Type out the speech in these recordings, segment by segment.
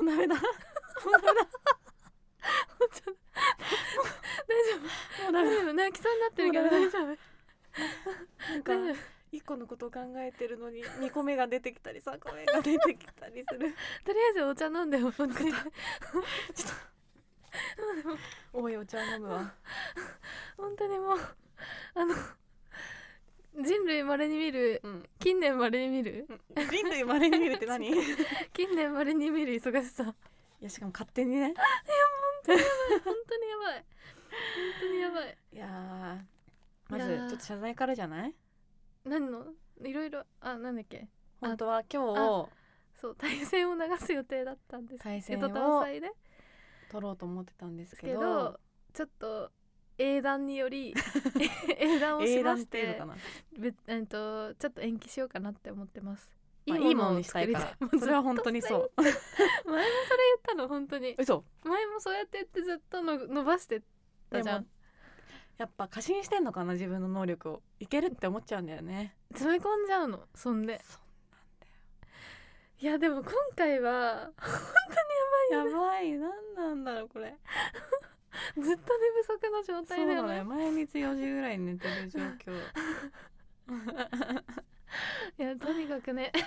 うダメだ。もうダメだ。もうダメだ。大丈夫泣きそうになってるけどもうダメ。大丈夫。なんか大丈夫一個のことを考えてるのに二個目が出てきたり三個目が出てきたりする。とりあえずお茶飲んでよ本当においお茶飲むわ。本当にもうあの人類まれに見るうん。近年まれに見る？人類まれに見るって何？い 近年まれに見る忙しさ。やしかも勝手にね。本当にやばい。本当にやばい。い。やーまずちょっと謝罪からじゃない？何の？いろいろ。あなんだっけ？本当は今日そう対戦を流す予定だったんです。対戦を取ろうと思ってたんですけどちょっと英断により 英断をし英断っましてていうのかな？べえっとちょっと延期しようかなって思ってます。まあいいものにしたいから。それは本当にそう。前もそれ言ったの本当に。嘘。前もそうやって言ってずっとの伸ばしてたじゃん。やっぱ過信してんのかな自分の能力を。いけるって思っちゃうんだよね。詰め込んじゃうのそんで。そいやでも今回はやばい。何なんだろうこれ ずっと寝不足の状態だよね。だね。毎日4時ぐらいに寝てる状況。いやとにかくね。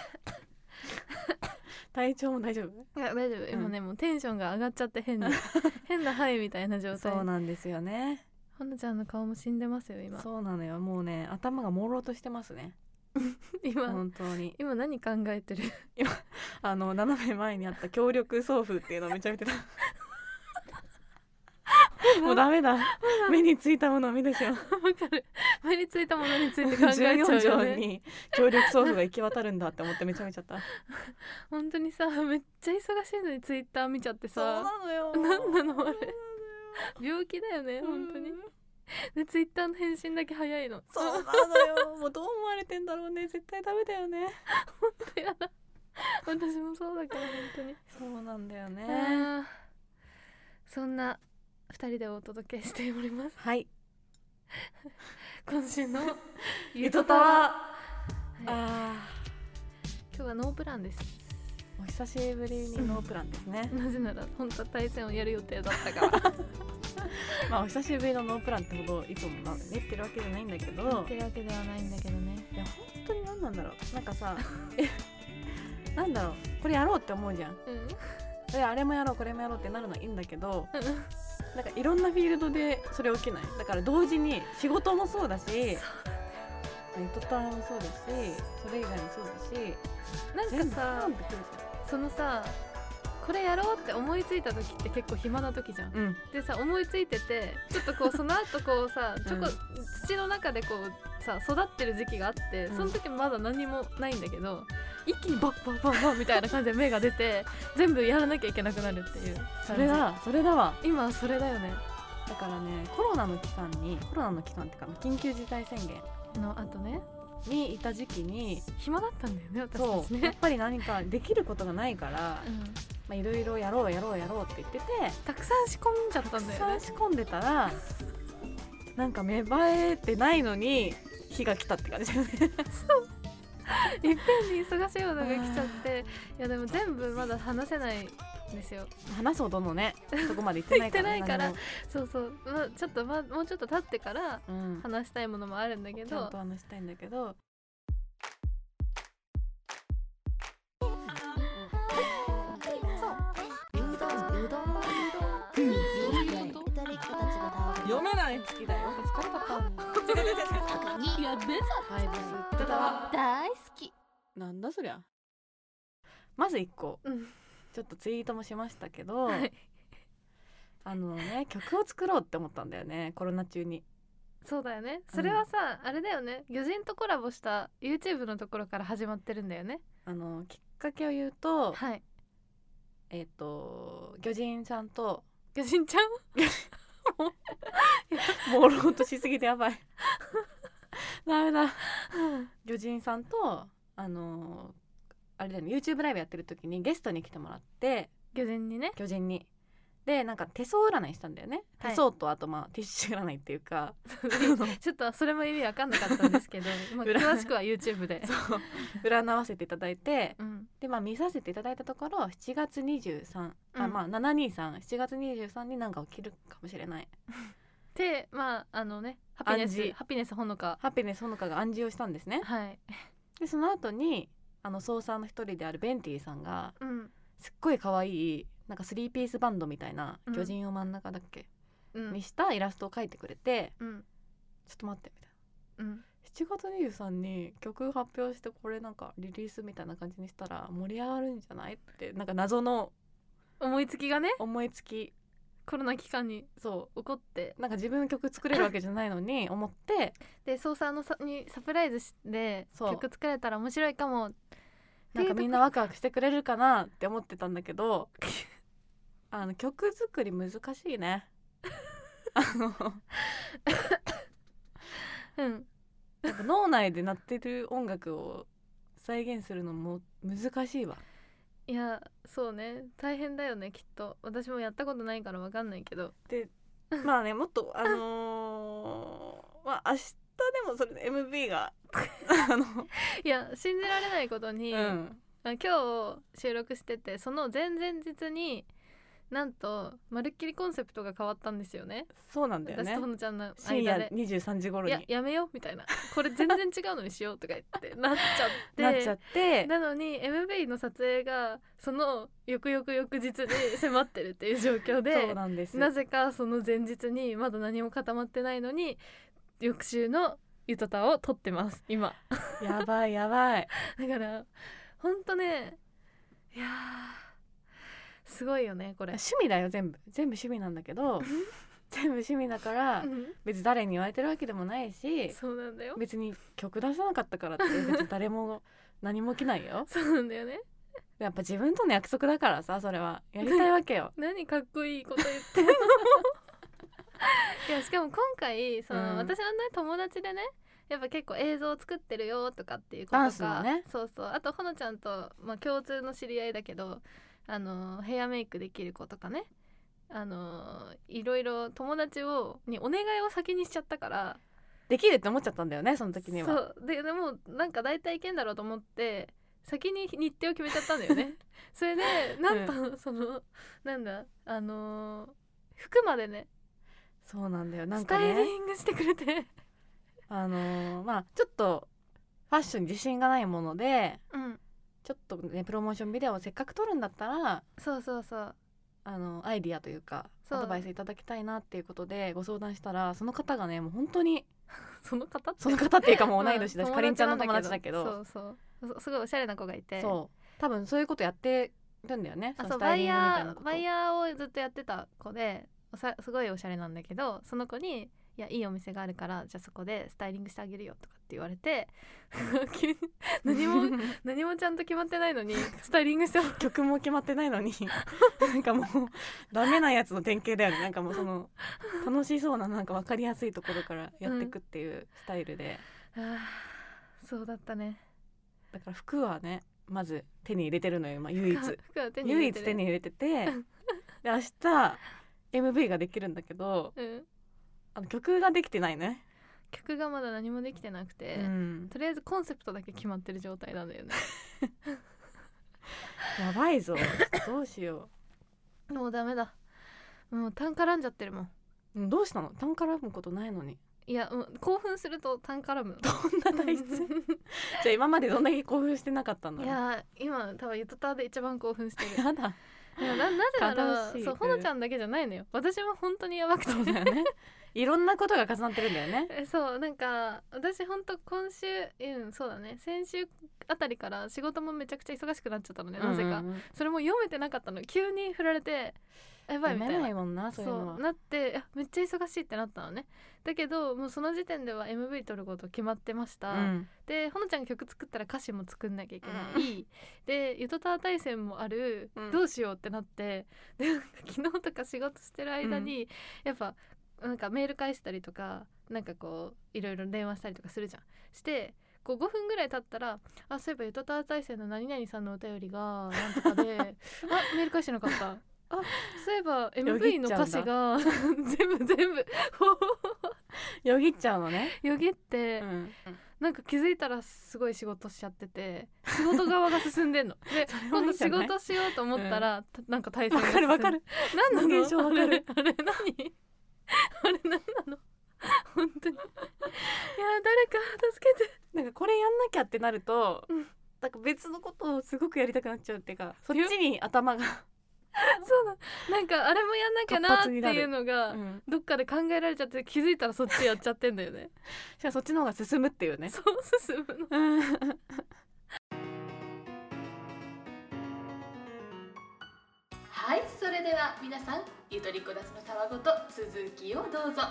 体調も大丈夫？いや大丈夫。今ね、もうテンションが上がっちゃって変に変なハイみたいな状態。そうなんですよね。ほのちゃんの顔も死んでますよ今。そうなのよ。もうね頭が朦朧としてますね。今本当に。今何考えてる？あの斜め前にあった協力送付っていうのをめちゃ見てた もうダメだ。目についたものを見てしまう。わかる。目についたものについて考えちゃう14よ 条ねに協力送付が行き渡るんだって思ってめちゃめちゃった。本当にさめっちゃ忙しいのにツイッター見ちゃってさ。のよ。なんなのあれ。病気だよね本当に。でツイッターの返信だけ早いの。そうなのよ。もうどう思われてんだろうね。絶対ダメだよね。やだ。私もそうだから本当に、そうなんだよね。そんな二人でお届けしております。はい。今週のゆとたわ。はい。あ今日はノープランです。ーお久しぶりにノープランですね、なぜなら本当は対戦をやる予定だったから。まあお久しぶりのノープランってほどいつもな言ってるわけじゃないんだけど。言ってるわけではないんだけどね。いや本当に何なんだろう。なんかさえなんだろう。これやろうって思うじゃん。うん。であれもやろうこれもやろうってなるのはいいんだけどなんかいろんなフィールドでそれ起きない。だから同時に仕事もそうだしゆとたわもそうだしそれ以外もそうだしなんかさそのさこれやろうって思いついた時って結構暇な時じゃん。うん。でさ思いついててちょっとこう その後こうさちょこ、うん土の中でこうさ育ってる時期があって、うん。その時まだ何もないんだけど一気にバッバッバッバッみたいな感じで芽が出て全部やらなきゃいけなくなるっていう。それだ。それだわ。今はそれだよね。だからねコロナの期間にコロナの期間っていうか緊急事態宣言。のあとね。にいた時期に暇だったんだよね私そう。やったちね、ぱり何かできることがないからうん、まあいろいろやろうやろうやろうって言っててたくさん仕込んじゃったんだよね。たくさん仕込んでたらなんか芽生えてないのに火が来たって感じだよね いっぺんに忙しいものが来ちゃっていやでも全部まだ話せないんですよ。話すほどのねそこまで行ってないから、ってないからそうそう、まあ、ちょっと、ま、もうちょっと経ってから話したいものもあるんだけど。ちゃんと話したいんだけど。読めない好きだよ疲れたかやべはいですってたわ大好き。なんだそりゃ。まず一個。うん。ちょっとツイートもしましたけど、はい。あのね曲を作ろうって思ったんだよね。コロナ中に。そうだよね。それはさ、あれだよね。魚人とコラボした YouTube のところから始まってるんだよね。あのきっかけを言うとはい。えっ、と魚人さんと魚人ちゃん？朦朧としすぎてやばい ダメだ。魚人さんとあのあれだよね YouTube ライブやってる時にゲストに来てもらって魚人にね。魚人に。でなんか手相占いしたんだよね、はい。手相とあとまあティッシュ占いっていうか。ちょっとそれも意味わかんなかったんですけど、まあ、裏詳しくは YouTube で。そう。占わせていただいてうん。でまあ見させていただいたところ7月23、あうん。まあ7237月23になんか起きるかもしれないでまああのねハピネ暗示。スハピネスほのか。ハピネスほのかが暗示をしたんですね。はい、でその後にあの操作の一人であるベンティさんがうん。すっごい可愛いなんかスリーピースバンドみたいなうん。巨人を真ん中だっけ、うん。にしたイラストを描いてくれてうん。ちょっと待ってみたいな。うん、7月23に曲発表してこれなんかリリースみたいな感じにしたら盛り上がるんじゃない？ってなんか謎の思いつきがね。思いつきコロナ期間にそ起こって。うなんか自分の曲作れるわけじゃないのに 思って。で操作のさにサプライズしてそう。曲作れたら面白いかも。なんかみんなワクワクしてくれるかなって思ってたんだけど あの曲作り難しいね。あの うん。やっぱ脳内で鳴ってる音楽を再現するのも難しいわいやそうね。大変だよねきっと。私もやったことないからわかんないけど。でまあねもっとあのー まあ明日でもそれで MV が あの いや信じられないことに、うん。あ今日収録しててその前々日になんとまるっきりコンセプトが変わったんですよね。そうなんだよね。私とほのちゃんの深夜間で。23時頃いやにやめようみたいな。これ全然違うのにしようとか言って なっちゃって。なっちゃって。なのに MV の撮影がその翌々翌日に迫ってるっていう状況そうでなんです。なぜかその前日にまだ何も固まってないのに翌週のゆとたを撮ってます今。やばいやばい。だからほんとねいやーすごいよね。これ趣味だよ全部。全部趣味なんだけど全部趣味だからうん。別に誰に言われてるわけでもないしそうなんだよ。別に曲出さなかったからって 別に誰も何も起きないよ。そうなんだよね。やっぱ自分との約束だからさそれは。やりたいわけよ。何かっこいいこと言って。ん のいやしかも今回その、うん。私のね友達でねやっぱ結構映像を作ってるよとかっていうことダかね。そうそう。あとほのちゃんと、まあ、共通の知り合いだけどあのヘアメイクできる子とかね。あのいろいろ友達をにお願いを先にしちゃったから。できるって思っちゃったんだよねその時には。そう。ででもなんか大体いけんだろうと思って先に日程を決めちゃったんだよね。それでなんと、そのなんだあのー服までね。そうなんだよ。なんスタイかねリングしてくれて。あのーまあちょっとファッションに自信がないものでうんちょっとねプロモーションビデオをせっかく撮るんだったらそうそうそう。あのアイディアというかアドバイスいただきたいなっていうことでご相談したらその方がねもう本当に その方って？その方っていうかもう同い年だし、まあかりんちゃんの友達だけど。そうそう。そすごいおしゃれな子がいて。そう。多分そういうことやってるんだよね。あそうバイヤたいなこと。ーバイヤーをずっとやってた子でおさすごいおしゃれなんだけどその子に「いやいいお店があるからじゃあそこでスタイリングしてあげるよ」とかって言われて 何も 何もちゃんと決まってないのにスタイリングしても曲も決まってないのに なんかもうダメなやつの典型だよね。なんかもうその楽しそうななんか分かりやすいところからやっていくっていうスタイルで、あーそうだったね。だから服はねまず手に入れてるのよ、まあ、唯一。唯一手に入れてて。で明日 MV ができるんだけどうん、あの曲ができてないね、曲がまだ何もできてなくて、うん、とりあえずコンセプトだけ決まってる状態なんだよね。やばいぞ。どうしよもうダメだ。もう単絡んじゃってるもん。どうしたの？単絡むことないのに。いやもう興奮すると単絡む。こんな体質 じゃあ今までどんだけ興奮してなかったんだいや今多分ゆとたで一番興奮してる。やだ。いやななぜならそうほのちゃんだけじゃないのよ。私も本当にやばくて。そうだよねいろんなことが重なってるんだよね。えそうなんか私本当今週うんそうだね。先週あたりから仕事もめちゃくちゃ忙しくなっちゃったのね。なぜか、うんうん。うんそれも読めてなかったの。急に振られてやばいみたいな。読めないもんなそういうのなってあめっちゃ忙しいってなったのね。だけどもうその時点では MV 撮ること決まってました、うん。でほのちゃんが曲作ったら歌詞も作んなきゃいけない、でゆとたわ対戦もある、うん。どうしようってなってでなんか昨日とか仕事してる間に、やっぱなんかメール返したりとかなんかこういろいろ電話したりとかするじゃん。してこう5分ぐらい経ったら「あそういえばゆとたわ対戦の何々さんのお便りがなんとかで あメール返してなかった」そういえば MV の歌詞が 全部全部。よぎっちゃうのね、よぎって、うん、なんか気づいたらすごい仕事しちゃってて仕事側が進んでんの。で今度仕事しようと思ったら、たなんか対戦わがかるわかる。何なの？現象わかる。あれ何？あれ何なの？本当に。いや誰か助けて。なんかこれやんなきゃってなると、うん。なんか別のことをすごくやりたくなっちゃうっていうかそっちに頭が、そうだなんかあれもやんなきゃなっていうのが、うん、どっかで考えられちゃって気づいたらそっちやっちゃってんだよね。じゃあそっちの方が進むっていうね。そう進むのはいそれでは皆さんゆとりこだちのたわごと続きをどうぞ。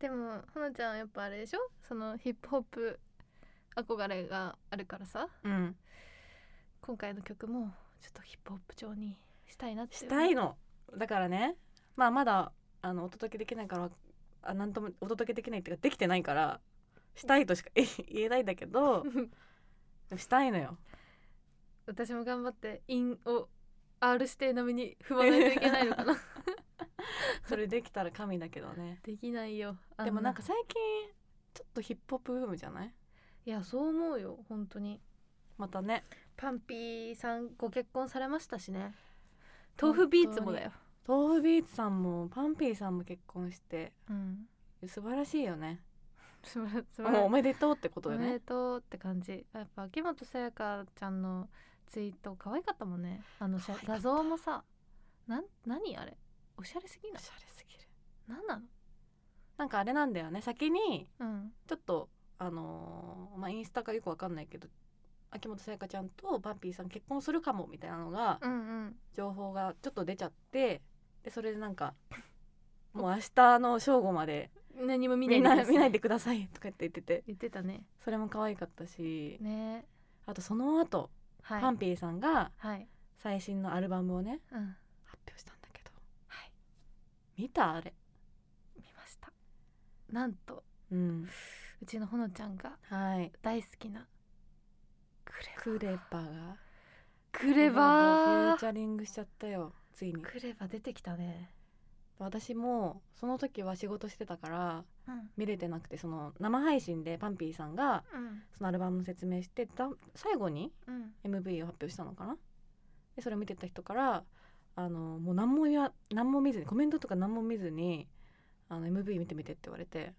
でもほのちゃんやっぱあれでしょ？そのヒップホップ憧れがあるからさ。うん、今回の曲もちょっとヒップホップ調にしたいなって。したいの。だからねまあまだあのお届けできないからあなんともお届けできないっていうかできてないからしたいとしかえ 言えないんだけど したいのよ私も頑張って韻を R 指定並みに踏まないといけないのかな。それできたら神だけどね。できないよ。あでもなんか最近ちょっとヒップホップブームじゃない？いやそう思うよ。本当に。またね。パンピーさんご結婚されましたしね。豆腐ビーツもだよ。豆腐ビーツさんもパンピーさんも結婚して。うん。素晴らしいよね。もうおらめでとうってことおめでよねとうって感じ。やっぱ秋元さやかちゃんのツイート可愛かったもんね。あの画像もさなん何あれ？おしゃれすぎない？おしゃれすぎる。何なの？なんかあれなんだよね。先にうん。ちょっとあのーまあインスタかよくわかんないけど秋元さやかちゃんとパンピーさん結婚するかもみたいなのがうんうん。情報がちょっと出ちゃってでそれでなんかもう明日の正午まで何も見見ないでくださない見ないでくださいとか言って言ってて。言ってたね。それも可愛かったし。ね。あとその後、はい。パンピーさんがはい。最新のアルバムをねうん。発表したんだけど。はい。見たあれ。見ました。なんとうん。うちのほのちゃんがはい。大好きなクレクレバがクレフュバーチャリングしちゃったよついに。ークレバ出てきたね私もその時は仕事してたからうん。見れてなくてその生配信でパンピーさんがうん。そのアルバムの説明してだ最後にうん。MV を発表したのかな？でそれを見てた人からあのもう何も言わ何も見ずにコメントとか何も見ずにあの MV 見てみてって言われて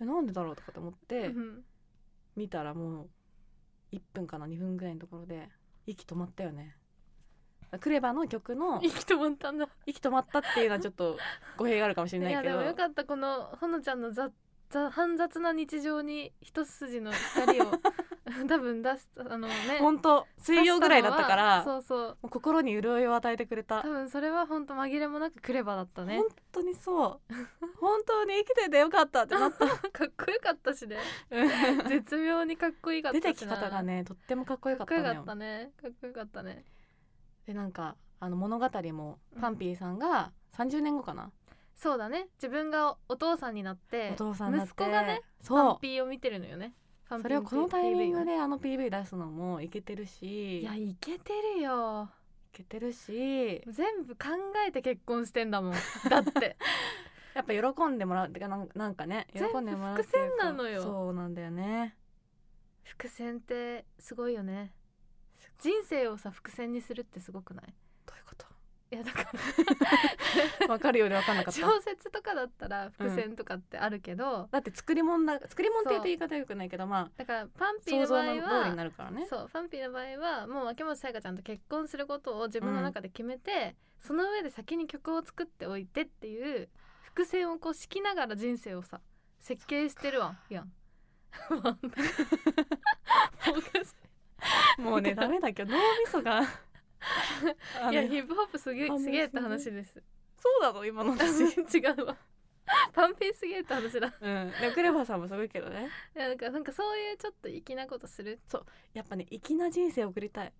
えなんでだろうとかと思ってうん。見たらもう1分かな2分ぐらいのところで息止まったよねクレバの曲の息止まったんだ。息止まったっていうのはちょっと語弊があるかもしれいやないけど。でもよかったこのほのちゃんの煩雑な日常に一筋の光を 多分出すあのね。本当水曜ぐらいだったからそうそう。心に潤いを与えてくれた。多分それは本当紛れもなくクレバだったね。本当にそう。本当に生きててよかったってなった。かっこよかったしね。絶妙にかっこいいかった出てき方がねとってもかっこよかったかっこよかったね。かっこよかったねでなんかあの物語もパンピーさんが30年後かな、そうだね。自分がお父さんになってお父さんになって息子がねパンそピーを見てるのよね。それをこのタイミングであの PV 出すのもいけてるし。いやいけてるよ。いけてるし。全部考えて結婚してんだもん。だって。やっぱ喜んでもらうってかなんかね喜んでもらう伏線なのよ。そうなんだよね。伏線ってすごいよね人生をさ伏線にするってすごくない？どういうこと？いやだから。わかるようでわかんなかった。小説とかだったら伏線とかってあるけど、だって作り物だ作り物って言うと言い方よくないけどまだからパンピーの場合はなるからね。そうパンピーの場合はもう秋元さやかちゃんと結婚することを自分の中で決めて、その上で先に曲を作っておいてっていう伏線をこう敷きながら人生をさ設計してるわやん。もうねダメだけど脳みそがい いやヒップホップすげえあすげえって話です。そうなの？今の私 違うわ。パンピーすげえって話だ。うんでもクレバーさんもすごいけどねいやなんかなんかそういうちょっと粋なことする？やっぱね粋な人生を送りたい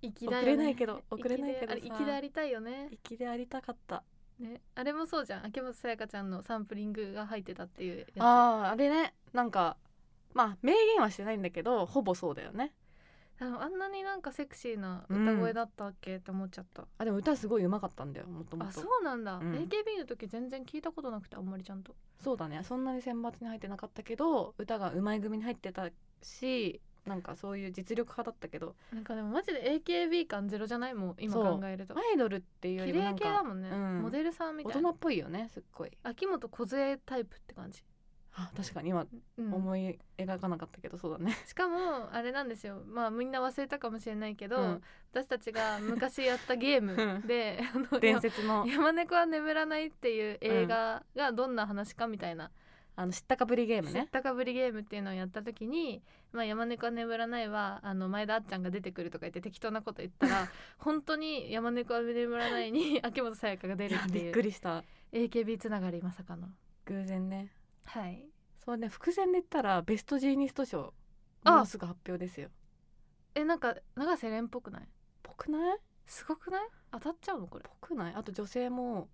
粋だよね。送れないけど送れないけどさ粋であり粋でありたいよね。粋でありたかったねあれもそうじゃん。秋元さやかちゃんのサンプリングが入ってたっていうやつ。あーあれねなんかまあ明言はしてないんだけどほぼそうだよねあのあんなになんかセクシーな歌声だったっけって思っちゃった、あでも歌すごい上手かったんだよもともあと。そうなんだ、うん。AKB の時全然聞いたことなくてあんまりちゃんと。そうだね。そんなに選抜に入ってなかったけど歌が上手い組に入ってたしなんかそういう実力派だったけど。なんかでもマジで AKB 感ゼロじゃない？もん今考えると。アイドルっていうより綺麗もなんか系だもんね、うん。モデルさんみ大たいな。人っぽいよねすっごい。秋元梢タイプって感じ、あ確かに今うん。思い描かなかったけどそうだね。しかもあれなんですよ。まあみんな忘れたかもしれないけど、うん。私たちが昔やったゲームであの 伝説の。山猫は眠らないっていう映画がどんな話かみたいな、あの知ったかぶりゲーム知っねたかぶりゲームっていうのをやった時に「まあ、山猫は眠らないは」あの前田あっちゃんが出てくるとか言って適当なこと言ったら 本当に山猫は眠らないに秋元さやかが出るっていうくりした。AKB つながりまさかの。偶然ねはい。そうね伏線で言ったらベストジーニスト賞あ。もうすぐ発表ですよ。えなんか永瀬廉っぽくない？ぽくない？すごくない？当たっちゃうのこれ。ぽくない？あと女性も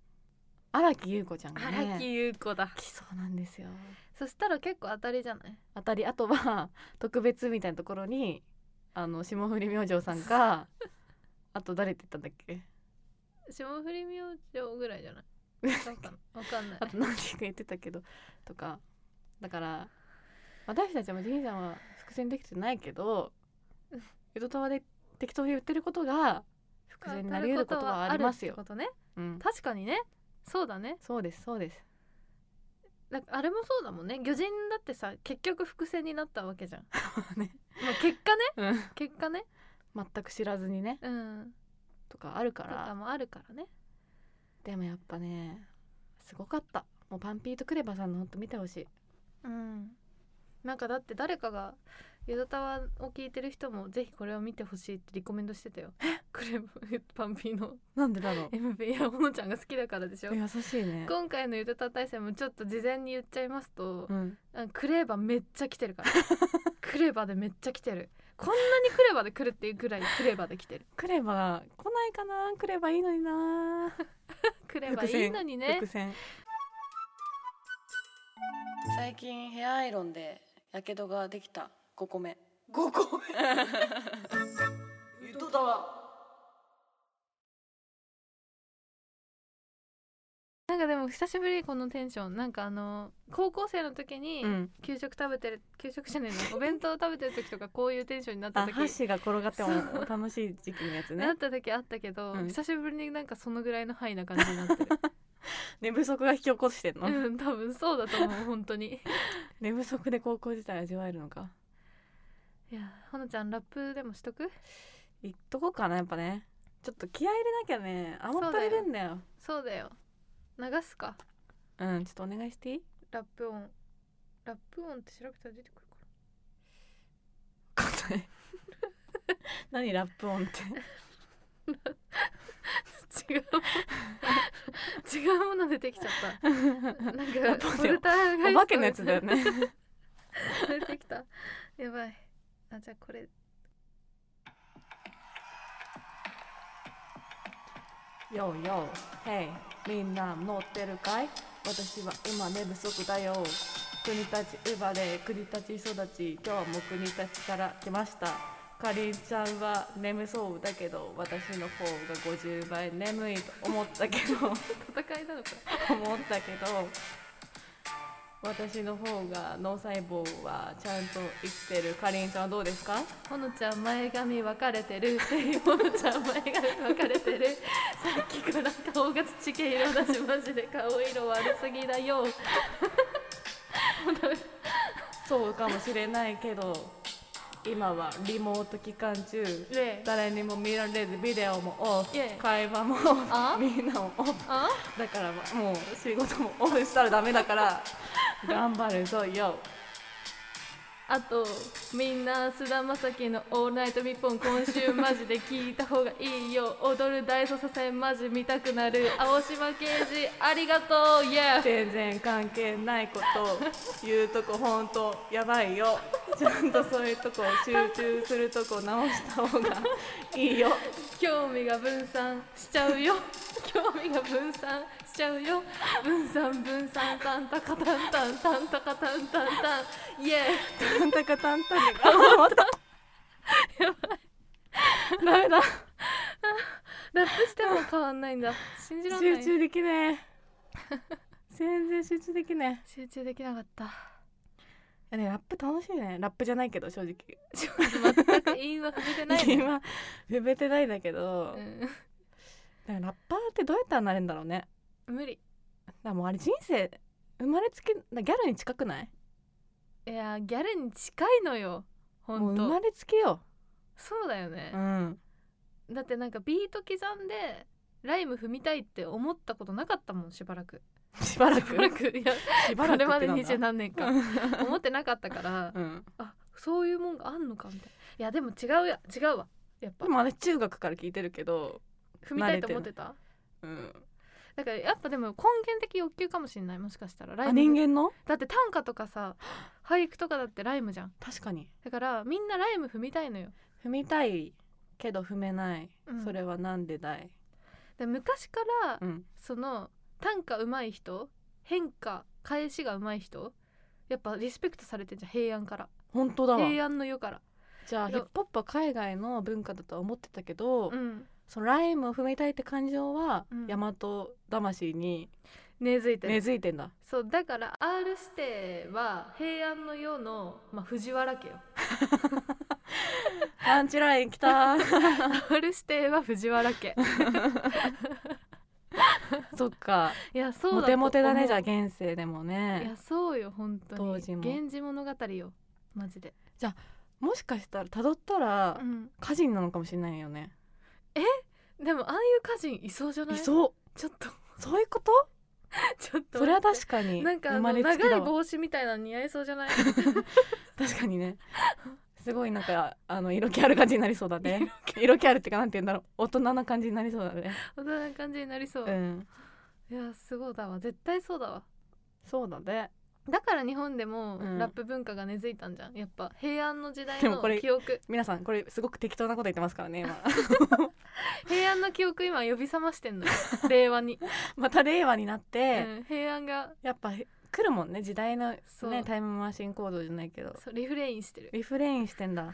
荒木優子ちゃんがね荒木優子だ。来そうなんですよ。そしたら結構当たりじゃない？当たり。あとは特別みたいなところにあの霜降り明星さんか あと誰って言ったんだっけ？霜降り明星ぐらいじゃない？わかんわかんない。あと何人か言ってたけどとか。だから私たちもジンさんは伏線できてないけど江戸川で適当に言ってることが伏線になり得ることはありますよ。ことね。うん、確かにね。そうだね。そうですそうです。だあれもそうだもんね。魚人だってさ結局伏線になったわけじゃん。ね、まあ結果ね。うん、結果ね。全く知らずにね。うん。とかあるかとからもあるからねでもやっぱねすごかった。もうパンピーとクレバさんのほんと見てほしい。うん。なんかだって誰かが「ゆどたわ」を聞いてる人もぜひこれを見てほしいってリコメンドしてたよ。クレブパンピーの。なんでだろ MV いやほのちゃんが好きだからでしょ。う優しいね。今回のゆどたわ大戦もちょっと事前に言っちゃいますと、うん。あクレーバーめっちゃ来てるから。クレーバーでめっちゃ来てるこんなにクレーバーで来るっていうぐらいクレーバーで来てる。クレバ来ないかな？クレバいいのにな。クレーバーいいのにね。伏線。最近ヘアアイロンでやけどができた。5個目5個目言っとったわかでも久しぶりこのテンション。なんかあの高校生の時にうん。給食食べてる給食じゃねえのお弁当食べてる時とかこういうテンションになったあ時箸が転がっても楽しい時期のやつね。なった時あったけど、うん。久しぶりになんかそのぐらいの範囲な感じになってる。寝不足が引き起こしてんの、うん多分そうだと思う本当に。寝不足で高校時代味わえるのか？いやほのちゃんラップでもしとく？言っとこうかなやっぱね。ちょっと気合い入れなきゃね甘ったれるんだよ。そうだよ流すか。うんちょっとお願いしていい？ラップ音。ラップ音って調べたら出てくるかわかんない。何ラップ音って？違う。違うもの出てきちゃった。なんかラップ音フォルターガイストお化けのやつだよね。出てきた。やばい。あじゃあこれよーよー、ヘイ、みんな乗ってるかい？私は今寝不足だよ。国立生まれ、国立育ち、今日も国立から来ました。かりんちゃんは眠そうだけど、私の方が50倍眠いと思ったけど、戦いなのか 思ったけど、私の方が脳細胞はちゃんと生きてる。かりんちゃんはどうですか？ほのちゃん前髪分かれてる。ほのちゃん前髪分かれてる。さっきから顔が土系色だしマジで顔色悪すぎだよ。そうかもしれないけど、今はリモート期間中。で誰にも見られずビデオもオフ。会話もあ？みんなもオフ。あ？だからもう仕事もオフしたらダメだから頑張るぞよ。あとみんな菅田将暉の「オールナイトニッポン」今週マジで聞いた方がいいよ。踊る大捜査線マジ見たくなる。青島刑事ありがとう。イエー全然関係ないこと言うとこほんとやばいよ。ちゃんとそういうとこ集中するとこ直した方がいいよ。興味が分散しちゃうよ。興味が分散。しちゃうよ。分散分散タンタカタンタンタンタカタンタンタンイエタンタカタンタンたーやばい。ダメだラップしても変わんないんだ。信じらんない。集中できねえ。全然集中できね集中できなかった。えいやねラップ楽しいね。ラップじゃないけど正直。ちょっと全く韻は踏めてないね今踏めてないんだけど、うんだからラッパーってどうやったらなれるんだろうね無理。だもうあれ人生生まれつきギャルに近くない？いやギャルに近いのよ。ほともうん生まれつきよ、そうだよね。う、ん、だってなんかビート刻んでライム踏みたいって思ったことなかったもん しばらく。しばらしばらく。くいやしばらくこれまで二十何年か思ってなかったからうん、あそういうもんがあんのかみたいな。いやでも違うや違うわ。やっぱ。でも私中学から聞いてるけど、踏みたいと思ってた？うん、だからやっぱでも根源的欲求かもしれないもしかしたら。ラあイム。人間の？だって短歌とかさ俳句とかだってライムじゃん。確かに。だからみんなライム踏みたいのよ。踏みたいけど踏めない、うん。それはなんでだい、で昔からうん、その短歌上手い人変化返しが上手い人やっぱリスペクトされてんじゃん平安から。本当だわ。平安の世から。じゃあヒップホップは海外の文化だとは思ってたけど、うんそのライムを踏みたいって感情は、うん。大和魂に根付いてる。根付いてんだ。そうだから R 指定は平安の世の、まあ、藤原家よ。パンチラインきた。R 指定は藤原家。そっか。いやそうだモテモテだねじゃああ現世でもいねやそうよ本当に。当時も。源氏物語よマジで。もしかしたら辿ったらうん。歌人なのかもしれないよね、でもああいう歌人いそうじゃない？いそう。ちょっと。そういうこと？ちょっとそれは確かになんかあの長い帽子みたいなの似合いそうじゃない？確かにね。すごいなんかあの色気ある感じになりそうだね。色気ある。ってかなんて言うんだろう。大人な感じになりそうだね。大人な感じになりそう、うん。いやすごいだわ。絶対そうだわ。そうだねだから日本でもうん。ラップ文化が根付いたんじゃん。やっぱ平安の時代のでもこれ記憶。皆さんこれすごく適当なこと言ってますからね今。平安の記憶今呼び覚ましてんのよ。令和に、また令和になって、うん、平安がやっぱ来るもんね。時代のそう。ねタイムマシン行動じゃないけど。そうリフレインしてる。リフレインしてんだ。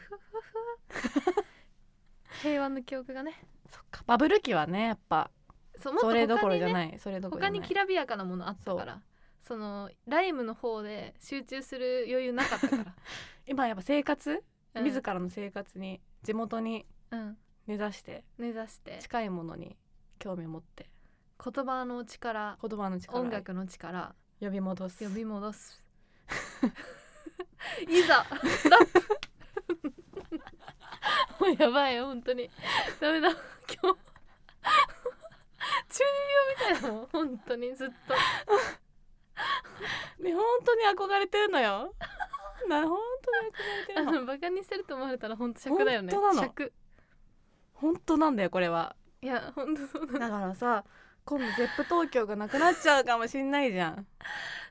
平和の記憶がね。そっか。バブル期はねやっぱそうもっとそれどころじゃない。それどころじゃない。他にきらびやかなものあったからそのライムの方で集中する余裕なかったから、今やっぱ生活、うん。自らの生活に地元にうん、根ざして目指して。近いものに興味を持って言葉の力。言葉の力音楽の力。呼び戻す。呼び戻す。いざ。ラップもうやばいよ本当に。ダメだ。今日。中二病みたいなもん本当にずっと ね本当に憧れてるのよ。な本当に憧れてあるの。のバカにしてると思われたら本当尺だよね。本当なの。尺。本当なんだよこれは。いや本当そうなだ。からさ今度 ZEP 東京がなくなっちゃうかもしんないじゃん。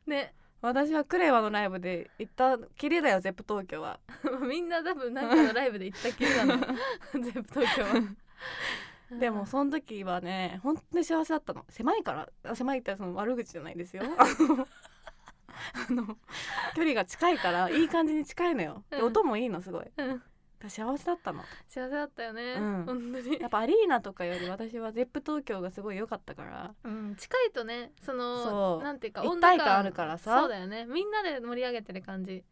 ね。私はクレワのライブで行ったきりだよ ZEP 東京は。みんな多分なんかのライブで行ったきりなの。よ全部東京は。でもその時はね本当に幸せだったの。狭いからあ狭いってその悪口じゃないですよあの距離が近いからいい感じに近いのよ、でうん。音もいいのすごい。うん。ら幸せだったの。幸せだったよね、うん。本当に。やっぱアリーナとかより私は ZEP 東京がすごい良かったから。うん、近いとねそのそう。なんていうか一体感あるからさ。そうだよね。みんなで盛り上げてる感じ。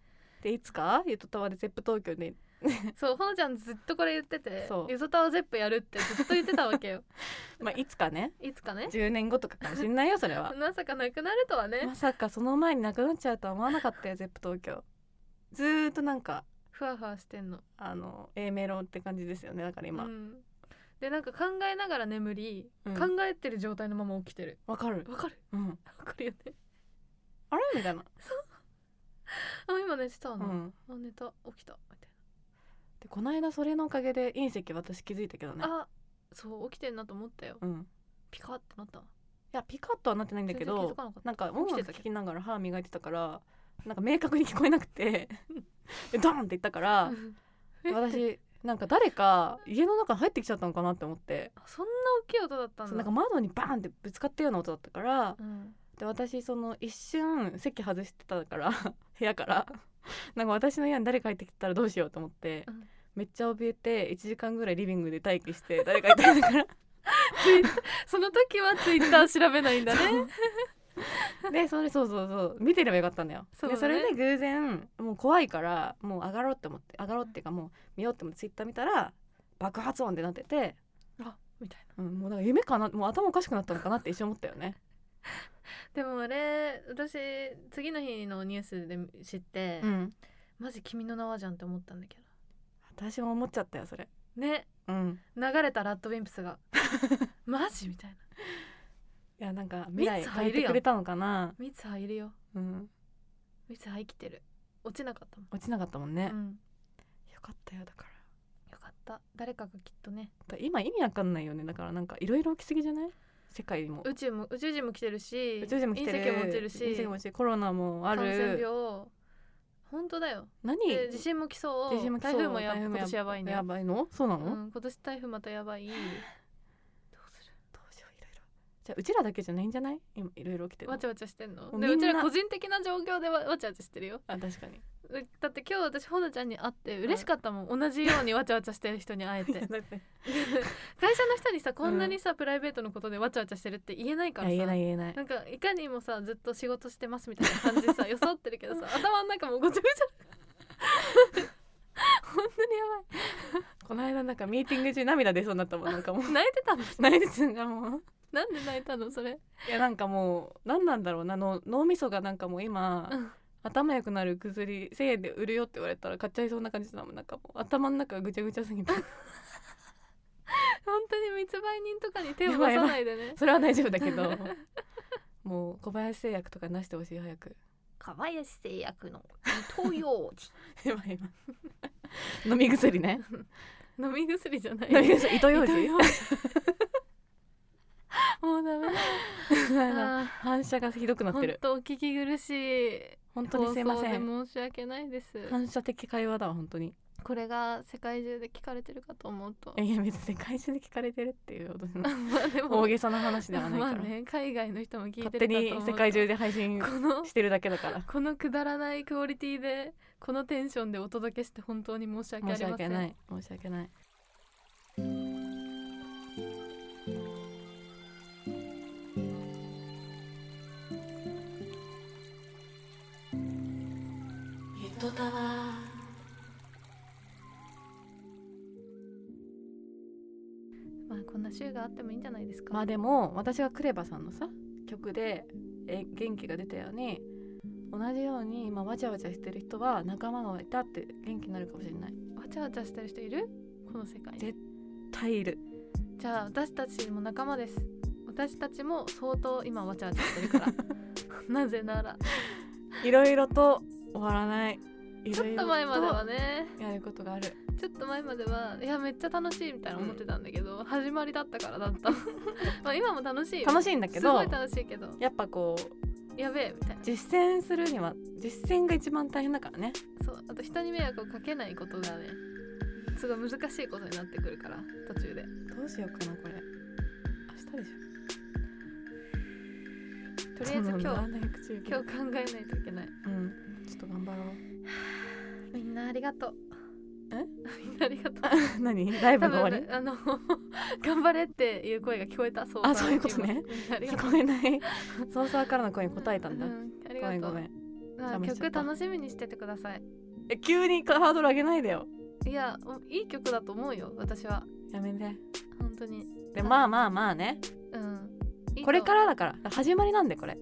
でいつか？ゆとたわで ZEP 東京で そうほのちゃんずっとこれ言っててそう。ゆずたわゼップやるってずっと言ってたわけよ。まあいつかね。いつかね。10年後とかかもしんないよそれは。まさかなくなるとはね。まさかその前になくなっちゃうとは思わなかったよ ZEP 東京ずーっとなんかふわふわしてんの。あの A メロって感じですよねだから今。うん、でなんか考えながら眠り、うん。考えてる状態のまま起きてる。わかる。わかる。うん。わかるよね。あれ？みたいな。あ今寝てたの、うん。あ寝た。起きた。みたいでこの間それのおかげで隕石私気づいたけどね。な、あそう起きてんなと思ったよ。うん。ピカってなったいやピカッとはなってないんだけどなんか音起きてたけど。楽聴きながら歯磨いてたからなんか明確に聞こえなくてでドーンって言ったからえ私なんか誰か家の中に入ってきちゃったのかなって思って。あそんな大きい音だったんだ。なんか窓にバーンってぶつかったような音だったからうん。で私その一瞬席外してたから 部屋から。なんか私の部屋に誰か入ってきたらどうしようと思って、うんめっちゃ怯えて1時間ぐらいリビングで待機して誰かいたんだから。その時はツイッター調べないんだね。でそれそうそうそう。見てればよかったんだよ。そね。でそれで偶然もう怖いからもう上がろうって思って上がろうっていうかもう見ようって思ってツイッター見たら爆発音でなってて、あみたいうん、もうなんか夢かなもう頭おかしくなったのかなって一瞬思ったよね。な でもあれ私次の日のニュースで知って、うん。マジ君の名はじゃんって思ったんだけ私も思っちゃったよそれ。どね。うん。流れたラッドウィンプスが。マジ？みたいな。いやなんか未来蜜変えてくれたのかな。蜜葉いるよ。うん。蜜葉生きてる。落ちなかったもん、落ちなかったもんね、うん、よかったよだから。よかった。誰かがきっとね。だ今意味わかんないよね。だからなんかいろいろ起きすぎじゃない？世界も。宇宙も宇宙人も来てるし宇宙人も来てる。隕石も落ちるし隕石も落ちる。コロナもあ感染る病本当だよ。何？で地震も来そう。地震も来そう。台風もや台風も今年やばいね。やばいの？そうなの、うん、今年台風またやばいどうするどうしよういろいろじゃあうちらだけじゃないんじゃない？今いろいろ起きてわちゃわちゃしてんの？でうちら個人的な状況でわわちゃわちゃしてるよ。あ確かに。うだって今日私ほのちゃんに会って嬉しかったもん。同じようにわちゃわちゃしてる人に会えて。会社の人にさこんなにさ、プライベートのことでわちゃわちゃしてるって言えないからさ。言えない言えない。なんかいかにもさずっと仕事してますみたいな感じでさ 装ってるけどさ頭の中もうごちゃごちゃ。本当にやこの間なんかミーティング中涙出そうになったもんなんかもう。ばい泣いてたの泣いてたんがもうなんで泣いたのそれ？いやなんかもう何なんだろうなの脳みそがなんかもう今、うん。頭良くなる薬1000円で売るよって言われたら買っちゃいそうな感じだもん。なんかもう頭の中がぐちゃぐちゃすぎて。本当に密売人とかに手を出さないでね。それは大丈夫だけど。もう小林製薬とか出してほしい早く。小林製薬の東洋今今 飲み薬ね。飲み薬じゃない。飲み薬糸ようじ。糸よもうダメだ。あ反射がひどくなーってる。本当お聞き苦しい本当にすいません。申し訳ないです。反射的会話だわ本当に。これが世界中で聞かれてるかと思うと。いや別に世界中で聞かれてるっていうほどの大げさな話ではないから、まあね海外の人も聞いて勝手に世界中で配信してるだけだから。このくだらないクオリティでこのテンションでお届けして本当に申し訳あ申しりません。訳ない。申し訳ないゆとたわまあこんな週があってもいいんじゃないですか？まあでも私がクレバさんのさ曲でえ元気が出たように同じように今わちゃわちゃしてる人は仲間がいたって元気になるかもしれない。わちゃわちゃしてる人いる？この世界に。絶対いる。じゃあ私たちも仲間です。私たちも相当今わちゃわちゃしてるから。なぜなら いろいろと終わらないいちょっと前まではね。やることがある。ちょっと前まではいやめっちゃ楽しいみたいな思ってたんだけど、始まりだったからだった。まあ今も楽しいよ。楽しいんだけどすごい楽しいけど。やっぱこうやべえみたいな。実践するには実践が一番大変だからね。そうあと人に迷惑をかけないことがねすごい難しいことになってくるから途中で。どうしようかなこれ。明日でしょ。とりあえず今日その7百中今日考えないといけない。うん。ちょっと頑張ろうみんなありがとう。え？みんなありがとう。何？ライブ多の終わり？分あの 頑張れっていう声が聞こえた。そうあそういうことね。聞こえない。ソーサーからの声に答えたんだ、うん、ありごがとう。めんごめん。曲楽しみにしててください。え急にハードル上げないでよ。いやおいい曲だと思うよ私は。やめて。本当に。でまあまあまあね。うん。これからだから。始まりなんでこれ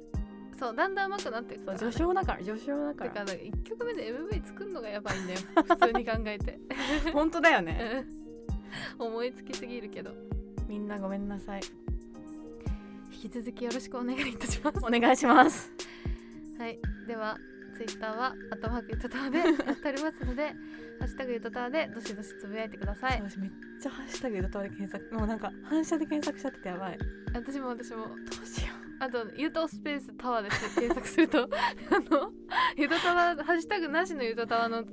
そうだんだん上手くなっていくそう序章だから序章だかだからら1曲目で MV 作るのがやばいんだよ。普通に考えて。本当だよね。うん。思いつきすぎるけど。みんなごめんなさい。引き続きよろしくお願いいたします。お願いします。はい。ではツイッターはアットマークゆとたわで やっておりますのでハッシュタグゆとたわでどしどしつぶやいてください。私めっちゃハッシュタグゆとたわで検索もうなんか反射で検索しちゃっててやばい。私も私も。どうしよあとゆとスペースタワーで検索すると あのゆとたわハッシュタグなしのゆとたわのこ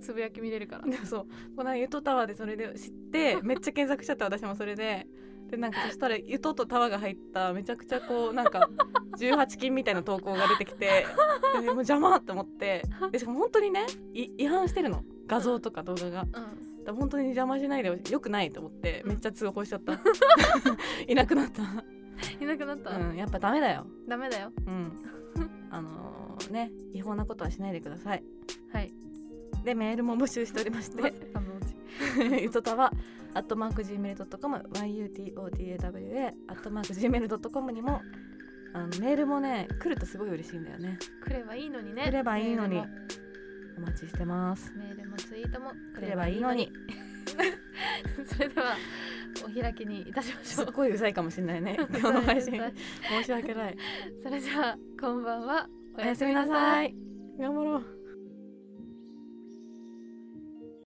つぶやき見れるから。うでもそう。この間ゆとタワーでそれで知ってめっちゃ検索しちゃって私もそれで。でなんかそしたらゆととタワーが入っためちゃくちゃこうなんか 18金みたいな投稿が出てきてでもう邪魔って思って。でしかも本当にねい違反してるの。画像とか動画が。うん。ら本当に邪魔しないでよくないと思ってめっちゃ通報しちゃった。いなくなった いなくなった、うんやっぱダメだよ。ダメだよ。うん。あのーね違法なことはしないでください。はい。でメールも募集しておりまして。あのうち。ゆとたわアットマーク Gmail.com yutotawa アットマーク Gmail.com にもあのメールもね来るとすごい嬉しいんだよね。来ればいいのにね。来ればいいのに。メールも。お待ちしてます。メールもツイートも。来ればいいのに それではお開きにいたしましすょう。っごいうざいかもしれないね。今日の配信。申し訳ない。それじゃあこんばんは。おやすみなさい。頑張ろう